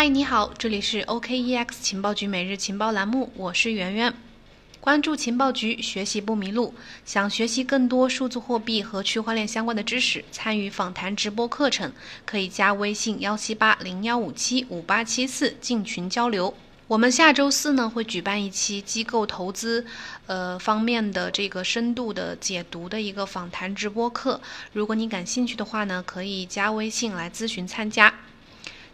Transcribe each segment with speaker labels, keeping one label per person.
Speaker 1: 嗨，你好，这里是 OKEX 情报局每日情报栏目，我是圆圆。关注情报局，学习不迷路。想学习更多数字货币和区块链相关的知识，参与访谈直播课程，可以加微信幺七八零幺五七五八七四进群交流。我们下周四呢会举办一期机构投资，呃方面的这个深度的解读的一个访谈直播课。如果你感兴趣的话呢，可以加微信来咨询参加。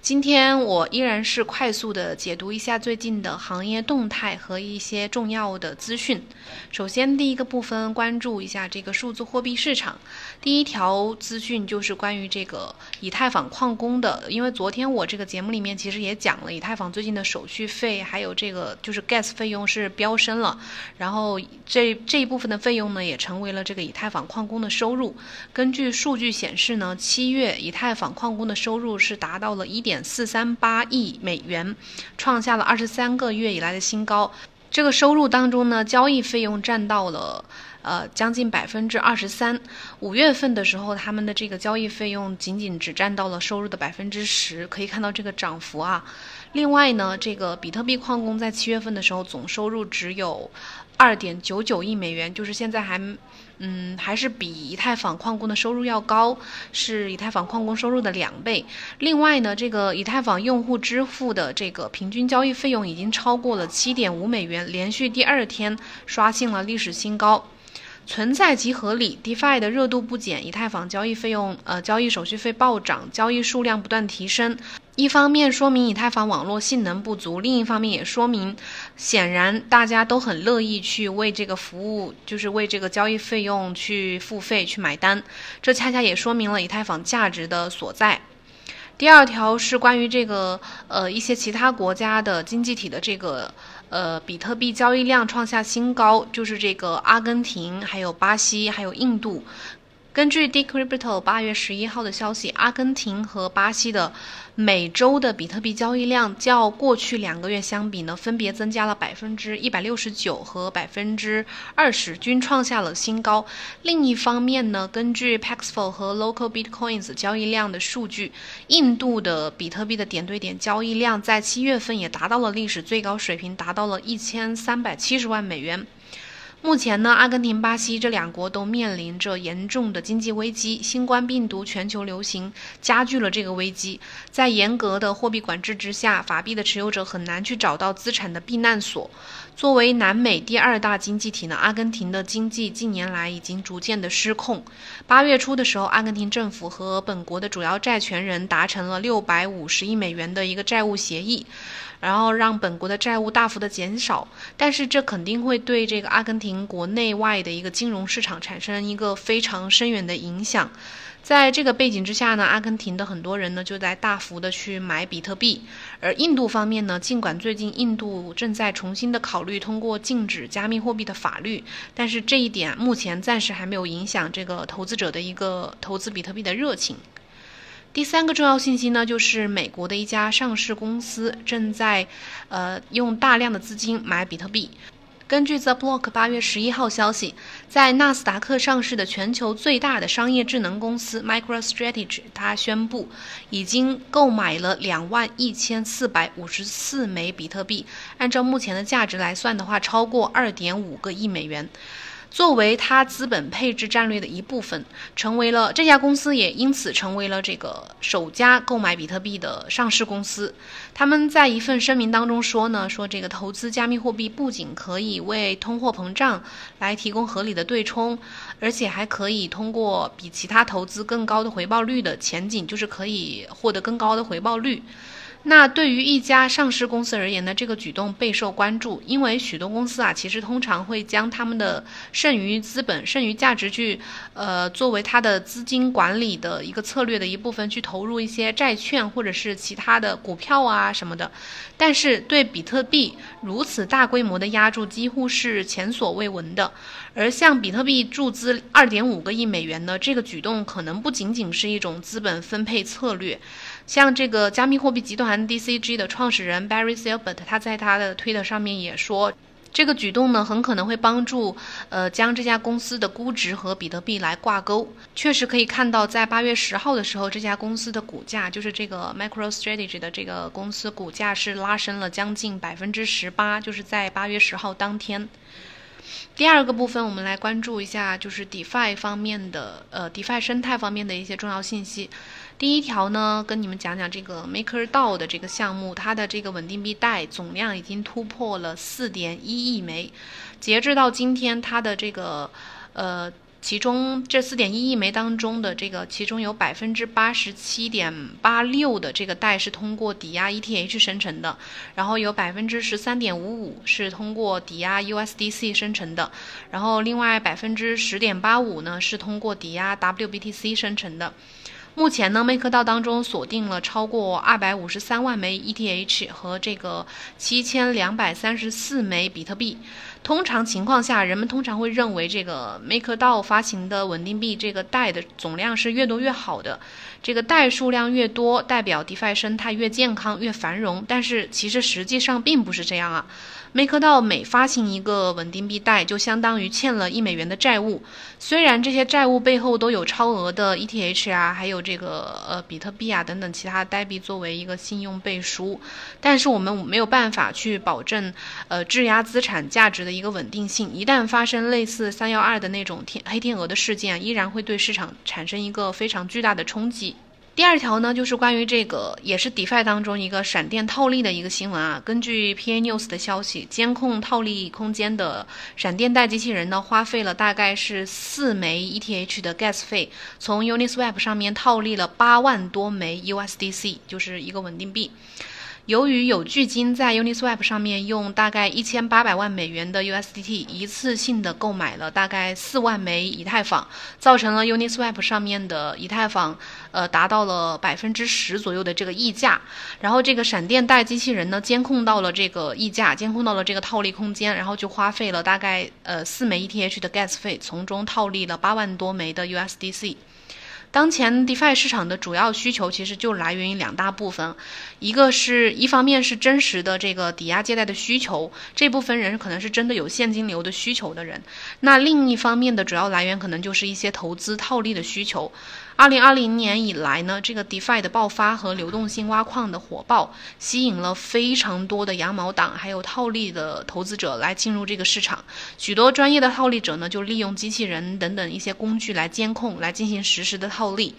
Speaker 1: 今天我依然是快速的解读一下最近的行业动态和一些重要的资讯。首先，第一个部分关注一下这个数字货币市场。第一条资讯就是关于这个以太坊矿工的，因为昨天我这个节目里面其实也讲了，以太坊最近的手续费还有这个就是 gas 费用是飙升了，然后这这一部分的费用呢也成为了这个以太坊矿工的收入。根据数据显示呢，七月以太坊矿工的收入是达到了一点。四三八亿美元，创下了二十三个月以来的新高。这个收入当中呢，交易费用占到了呃将近百分之二十三。五月份的时候，他们的这个交易费用仅仅只占到了收入的百分之十，可以看到这个涨幅啊。另外呢，这个比特币矿工在七月份的时候总收入只有二点九九亿美元，就是现在还。嗯，还是比以太坊矿工的收入要高，是以太坊矿工收入的两倍。另外呢，这个以太坊用户支付的这个平均交易费用已经超过了七点五美元，连续第二天刷新了历史新高。存在即合理，DeFi 的热度不减，以太坊交易费用呃交易手续费暴涨，交易数量不断提升。一方面说明以太坊网络性能不足，另一方面也说明，显然大家都很乐意去为这个服务，就是为这个交易费用去付费去买单。这恰恰也说明了以太坊价值的所在。第二条是关于这个呃一些其他国家的经济体的这个呃比特币交易量创下新高，就是这个阿根廷、还有巴西、还有印度。根据 Decrypto 八月十一号的消息，阿根廷和巴西的每周的比特币交易量较过去两个月相比呢，分别增加了百分之一百六十九和百分之二十，均创下了新高。另一方面呢，根据 Paxful 和 Local Bitcoins 交易量的数据，印度的比特币的点对点交易量在七月份也达到了历史最高水平，达到了一千三百七十万美元。目前呢，阿根廷、巴西这两国都面临着严重的经济危机，新冠病毒全球流行加剧了这个危机。在严格的货币管制之下，法币的持有者很难去找到资产的避难所。作为南美第二大经济体呢，阿根廷的经济近年来已经逐渐的失控。八月初的时候，阿根廷政府和本国的主要债权人达成了六百五十亿美元的一个债务协议。然后让本国的债务大幅的减少，但是这肯定会对这个阿根廷国内外的一个金融市场产生一个非常深远的影响。在这个背景之下呢，阿根廷的很多人呢就在大幅的去买比特币，而印度方面呢，尽管最近印度正在重新的考虑通过禁止加密货币的法律，但是这一点目前暂时还没有影响这个投资者的一个投资比特币的热情。第三个重要信息呢，就是美国的一家上市公司正在，呃，用大量的资金买比特币。根据 The Block 八月十一号消息，在纳斯达克上市的全球最大的商业智能公司 MicroStrategy，它宣布已经购买了两万一千四百五十四枚比特币，按照目前的价值来算的话，超过二点五个亿美元。作为它资本配置战略的一部分，成为了这家公司也因此成为了这个首家购买比特币的上市公司。他们在一份声明当中说呢，说这个投资加密货币不仅可以为通货膨胀来提供合理的对冲，而且还可以通过比其他投资更高的回报率的前景，就是可以获得更高的回报率。那对于一家上市公司而言呢，这个举动备受关注，因为许多公司啊，其实通常会将他们的剩余资本、剩余价值去，呃，作为它的资金管理的一个策略的一部分，去投入一些债券或者是其他的股票啊什么的。但是对比特币如此大规模的压注，几乎是前所未闻的。而向比特币注资二点五个亿美元呢，这个举动可能不仅仅是一种资本分配策略。像这个加密货币集团 DCG 的创始人 Barry Silbert，他在他的推特上面也说，这个举动呢，很可能会帮助呃将这家公司的估值和比特币来挂钩。确实可以看到，在八月十号的时候，这家公司的股价，就是这个 MicroStrategy 的这个公司股价是拉升了将近百分之十八，就是在八月十号当天。第二个部分，我们来关注一下，就是 DeFi 方面的，呃，DeFi 生态方面的一些重要信息。第一条呢，跟你们讲讲这个 MakerDAO 的这个项目，它的这个稳定币贷总量已经突破了四点一亿枚，截至到今天，它的这个，呃。其中这四点一亿枚当中的这个，其中有百分之八十七点八六的这个贷是通过抵押 ETH 生成的，然后有百分之十三点五五是通过抵押 USDC 生成的，然后另外百分之十点八五呢是通过抵押 WBTC 生成的。目前呢，MakeDAO 当中锁定了超过二百五十三万枚 ETH 和这个七千两百三十四枚比特币。通常情况下，人们通常会认为这个 MakerDAO 发行的稳定币这个贷的总量是越多越好的，这个贷数量越多，代表 DeFi 生态越健康越繁荣。但是其实实际上并不是这样啊。MakerDAO 每发行一个稳定币贷，就相当于欠了一美元的债务。虽然这些债务背后都有超额的 ETH 啊，还有这个呃比特币啊等等其他代币作为一个信用背书，但是我们没有办法去保证呃质押资产价值的一个稳定性。一旦发生类似三幺二的那种天黑天鹅的事件，依然会对市场产生一个非常巨大的冲击。第二条呢，就是关于这个，也是 DeFi 当中一个闪电套利的一个新闻啊。根据 PA News 的消息，监控套利空间的闪电贷机器人呢，花费了大概是四枚 ETH 的 Gas 费，从 Uniswap 上面套利了八万多枚 USDC，就是一个稳定币。由于有巨鲸在 Uniswap 上面用大概一千八百万美元的 USDT 一次性的购买了大概四万枚以太坊，造成了 Uniswap 上面的以太坊呃达到了百分之十左右的这个溢价。然后这个闪电贷机器人呢监控到了这个溢价，监控到了这个套利空间，然后就花费了大概呃四枚 ETH 的 Gas 费，从中套利了八万多枚的 USDC。当前 DeFi 市场的主要需求其实就来源于两大部分，一个是一方面是真实的这个抵押借贷的需求，这部分人可能是真的有现金流的需求的人，那另一方面的主要来源可能就是一些投资套利的需求。二零二零年以来呢，这个 DeFi 的爆发和流动性挖矿的火爆，吸引了非常多的羊毛党还有套利的投资者来进入这个市场。许多专业的套利者呢，就利用机器人等等一些工具来监控，来进行实时的套利。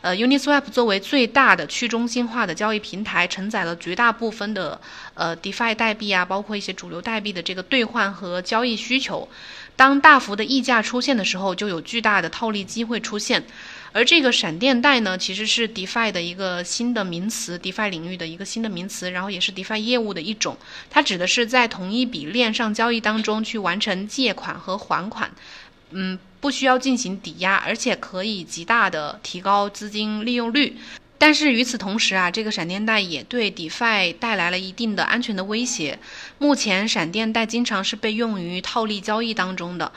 Speaker 1: 呃，Uniswap 作为最大的去中心化的交易平台，承载了绝大部分的呃 DeFi 代币啊，包括一些主流代币的这个兑换和交易需求。当大幅的溢价出现的时候，就有巨大的套利机会出现。而这个闪电贷呢，其实是 DeFi 的一个新的名词，DeFi 领域的一个新的名词，然后也是 DeFi 业务的一种。它指的是在同一笔链上交易当中去完成借款和还款，嗯，不需要进行抵押，而且可以极大的提高资金利用率。但是与此同时啊，这个闪电贷也对 DeFi 带来了一定的安全的威胁。目前，闪电贷经常是被用于套利交易当中的，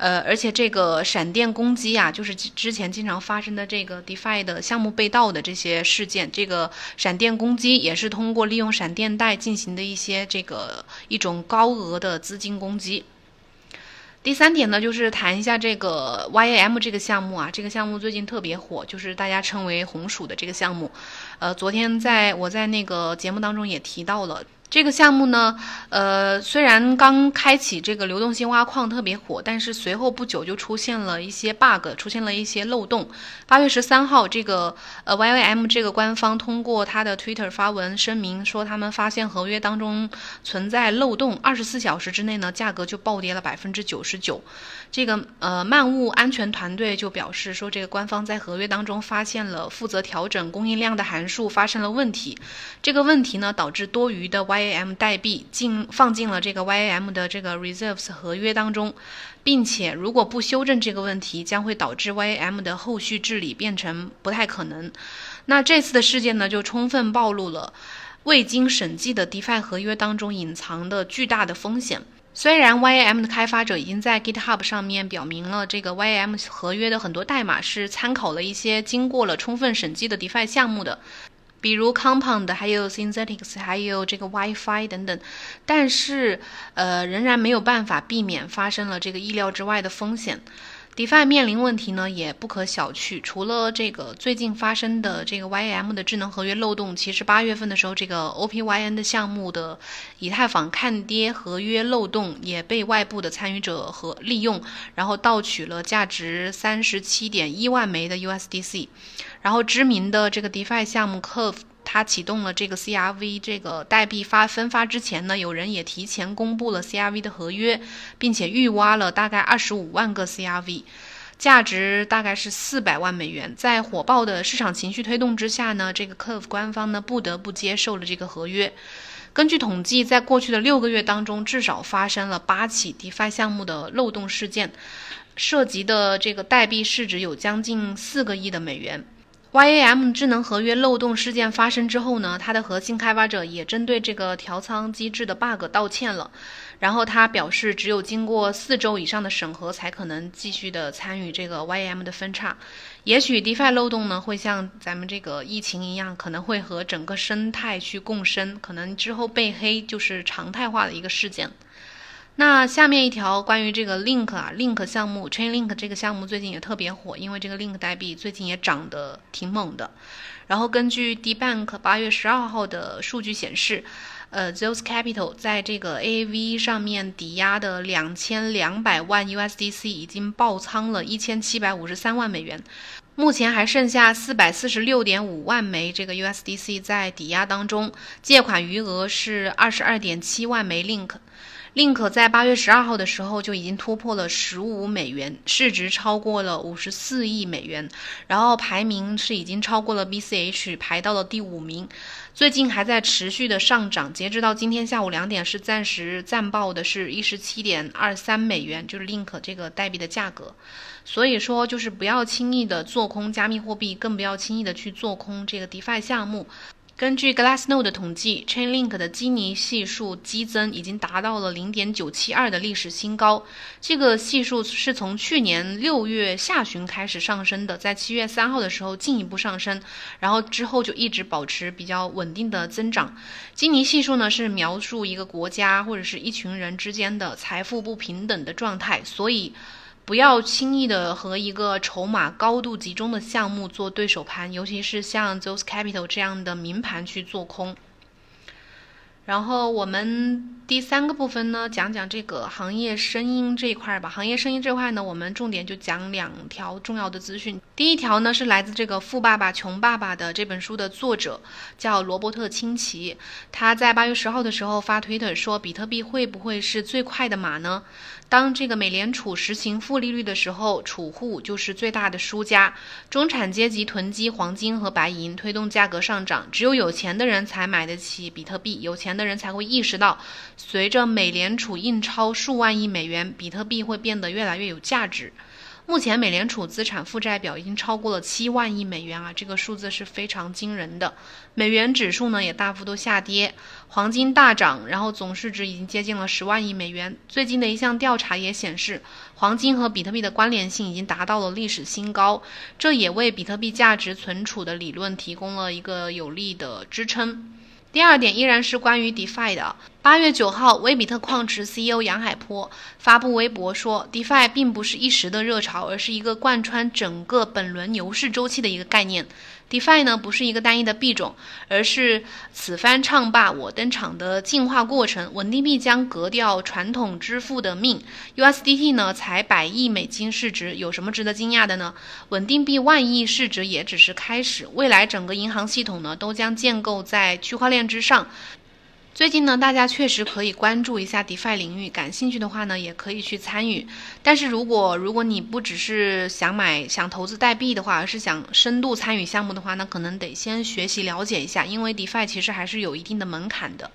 Speaker 1: 呃，而且这个闪电攻击啊，就是之前经常发生的这个 DeFi 的项目被盗的这些事件，这个闪电攻击也是通过利用闪电贷进行的一些这个一种高额的资金攻击。第三点呢，就是谈一下这个 YAM 这个项目啊，这个项目最近特别火，就是大家称为红薯的这个项目。呃，昨天在我在那个节目当中也提到了。这个项目呢，呃，虽然刚开启这个流动性挖矿特别火，但是随后不久就出现了一些 bug，出现了一些漏洞。八月十三号，这个呃 YYM 这个官方通过他的 Twitter 发文声明说，他们发现合约当中存在漏洞，二十四小时之内呢，价格就暴跌了百分之九十九。这个呃漫物安全团队就表示说，这个官方在合约当中发现了负责调整供应量的函数发生了问题，这个问题呢导致多余的 Y YAM 代币进放进了这个 YAM 的这个 reserves 合约当中，并且如果不修正这个问题，将会导致 YAM 的后续治理变成不太可能。那这次的事件呢，就充分暴露了未经审计的 DeFi 合约当中隐藏的巨大的风险。虽然 YAM 的开发者已经在 GitHub 上面表明了这个 YAM 合约的很多代码是参考了一些经过了充分审计的 DeFi 项目的，比如 Compound，还有 Synthetics，还有这个 WiFi 等等，但是呃仍然没有办法避免发生了这个意料之外的风险。DeFi 面临问题呢，也不可小觑。除了这个最近发生的这个 YAM 的智能合约漏洞，其实八月份的时候，这个 OPYN 的项目的以太坊看跌合约漏洞也被外部的参与者和利用，然后盗取了价值三十七点一万枚的 USDC。然后知名的这个 DeFi 项目 Curve。它启动了这个 CRV 这个代币发分发之前呢，有人也提前公布了 CRV 的合约，并且预挖了大概二十五万个 CRV，价值大概是四百万美元。在火爆的市场情绪推动之下呢，这个 Curve 官方呢不得不接受了这个合约。根据统计，在过去的六个月当中，至少发生了八起 DeFi 项目的漏洞事件，涉及的这个代币市值有将近四个亿的美元。YAM 智能合约漏洞事件发生之后呢，它的核心开发者也针对这个调仓机制的 bug 道歉了。然后他表示，只有经过四周以上的审核，才可能继续的参与这个 YAM 的分叉。也许 DeFi 漏洞呢，会像咱们这个疫情一样，可能会和整个生态去共生，可能之后被黑就是常态化的一个事件。那下面一条关于这个 Link 啊，Link 项目，Chainlink 这个项目最近也特别火，因为这个 Link 代币最近也涨得挺猛的。然后根据 DeBank 八月十二号的数据显示，呃，Zeus Capital 在这个 AAV 上面抵押的两千两百万 USDC 已经爆仓了一千七百五十三万美元，目前还剩下四百四十六点五万枚这个 USDC 在抵押当中，借款余额是二十二点七万枚 Link。Link 在八月十二号的时候就已经突破了十五美元，市值超过了五十四亿美元，然后排名是已经超过了 BCH，排到了第五名。最近还在持续的上涨，截止到今天下午两点是暂时暂报的是一十七点二三美元，就是 Link 这个代币的价格。所以说，就是不要轻易的做空加密货币，更不要轻易的去做空这个 DeFi 项目。根据 Glassnode 的统计，Chainlink 的基尼系数激增已经达到了零点九七二的历史新高。这个系数是从去年六月下旬开始上升的，在七月三号的时候进一步上升，然后之后就一直保持比较稳定的增长。基尼系数呢是描述一个国家或者是一群人之间的财富不平等的状态，所以。不要轻易的和一个筹码高度集中的项目做对手盘，尤其是像 Those Capital 这样的名盘去做空。然后我们第三个部分呢，讲讲这个行业声音这一块吧。行业声音这块呢，我们重点就讲两条重要的资讯。第一条呢，是来自这个《富爸爸穷爸爸》的这本书的作者叫罗伯特清崎，他在八月十号的时候发推特说，比特币会不会是最快的马呢？当这个美联储实行负利率的时候，储户就是最大的输家。中产阶级囤积黄金和白银，推动价格上涨。只有有钱的人才买得起比特币，有钱的人才会意识到，随着美联储印钞数万亿美元，比特币会变得越来越有价值。目前，美联储资产负债表已经超过了七万亿美元啊，这个数字是非常惊人的。美元指数呢也大幅度下跌，黄金大涨，然后总市值已经接近了十万亿美元。最近的一项调查也显示，黄金和比特币的关联性已经达到了历史新高，这也为比特币价值存储的理论提供了一个有力的支撑。第二点依然是关于 DeFi 的。八月九号，威比特矿池 CEO 杨海波发布微博说，DeFi 并不是一时的热潮，而是一个贯穿整个本轮牛市周期的一个概念。DeFi 呢不是一个单一的币种，而是此番唱罢我登场的进化过程。稳定币将革掉传统支付的命。USDT 呢才百亿美金市值，有什么值得惊讶的呢？稳定币万亿市值也只是开始，未来整个银行系统呢都将建构在区块链之上。最近呢，大家确实可以关注一下 DeFi 领域，感兴趣的话呢，也可以去参与。但是如果如果你不只是想买、想投资代币的话，而是想深度参与项目的话，那可能得先学习了解一下，因为 DeFi 其实还是有一定的门槛的。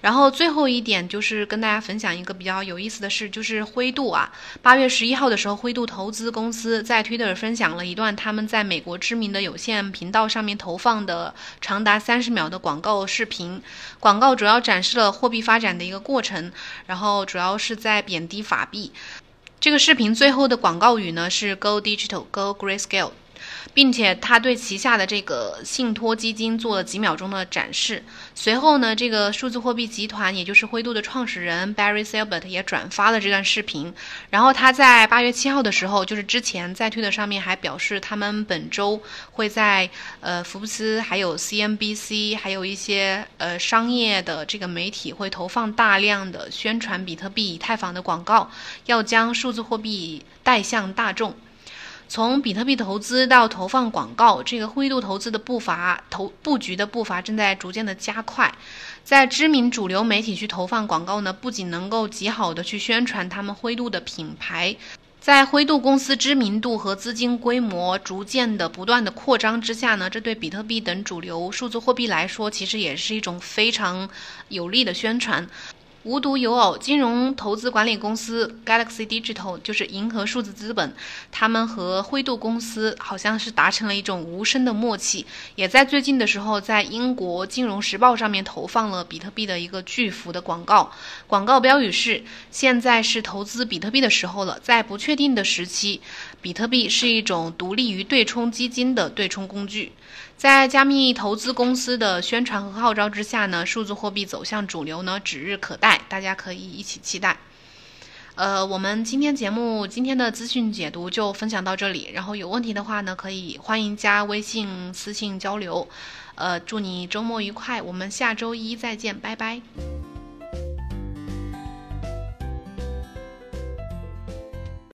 Speaker 1: 然后最后一点就是跟大家分享一个比较有意思的事，就是灰度啊，八月十一号的时候，灰度投资公司在 Twitter 分享了一段他们在美国知名的有线频道上面投放的长达三十秒的广告视频。广告主要展示了货币发展的一个过程，然后主要是在贬低法币。这个视频最后的广告语呢是 “Go Digital, Go Grayscale”。并且他对旗下的这个信托基金做了几秒钟的展示。随后呢，这个数字货币集团，也就是灰度的创始人 Barry Silbert 也转发了这段视频。然后他在八月七号的时候，就是之前在推特上面还表示，他们本周会在呃福布斯、还有 CNBC、还有一些呃商业的这个媒体会投放大量的宣传比特币、以太坊的广告，要将数字货币带向大众。从比特币投资到投放广告，这个灰度投资的步伐、投布局的步伐正在逐渐的加快。在知名主流媒体去投放广告呢，不仅能够极好的去宣传他们灰度的品牌，在灰度公司知名度和资金规模逐渐的不断的扩张之下呢，这对比特币等主流数字货币来说，其实也是一种非常有利的宣传。无独有偶，金融投资管理公司 Galaxy Digital 就是银河数字资本，他们和灰度公司好像是达成了一种无声的默契，也在最近的时候，在英国金融时报上面投放了比特币的一个巨幅的广告。广告标语是：“现在是投资比特币的时候了。”在不确定的时期，比特币是一种独立于对冲基金的对冲工具。在加密投资公司的宣传和号召之下呢，数字货币走向主流呢指日可待，大家可以一起期待。呃，我们今天节目今天的资讯解读就分享到这里，然后有问题的话呢，可以欢迎加微信私信交流。呃，祝你周末愉快，我们下周一再见，拜拜。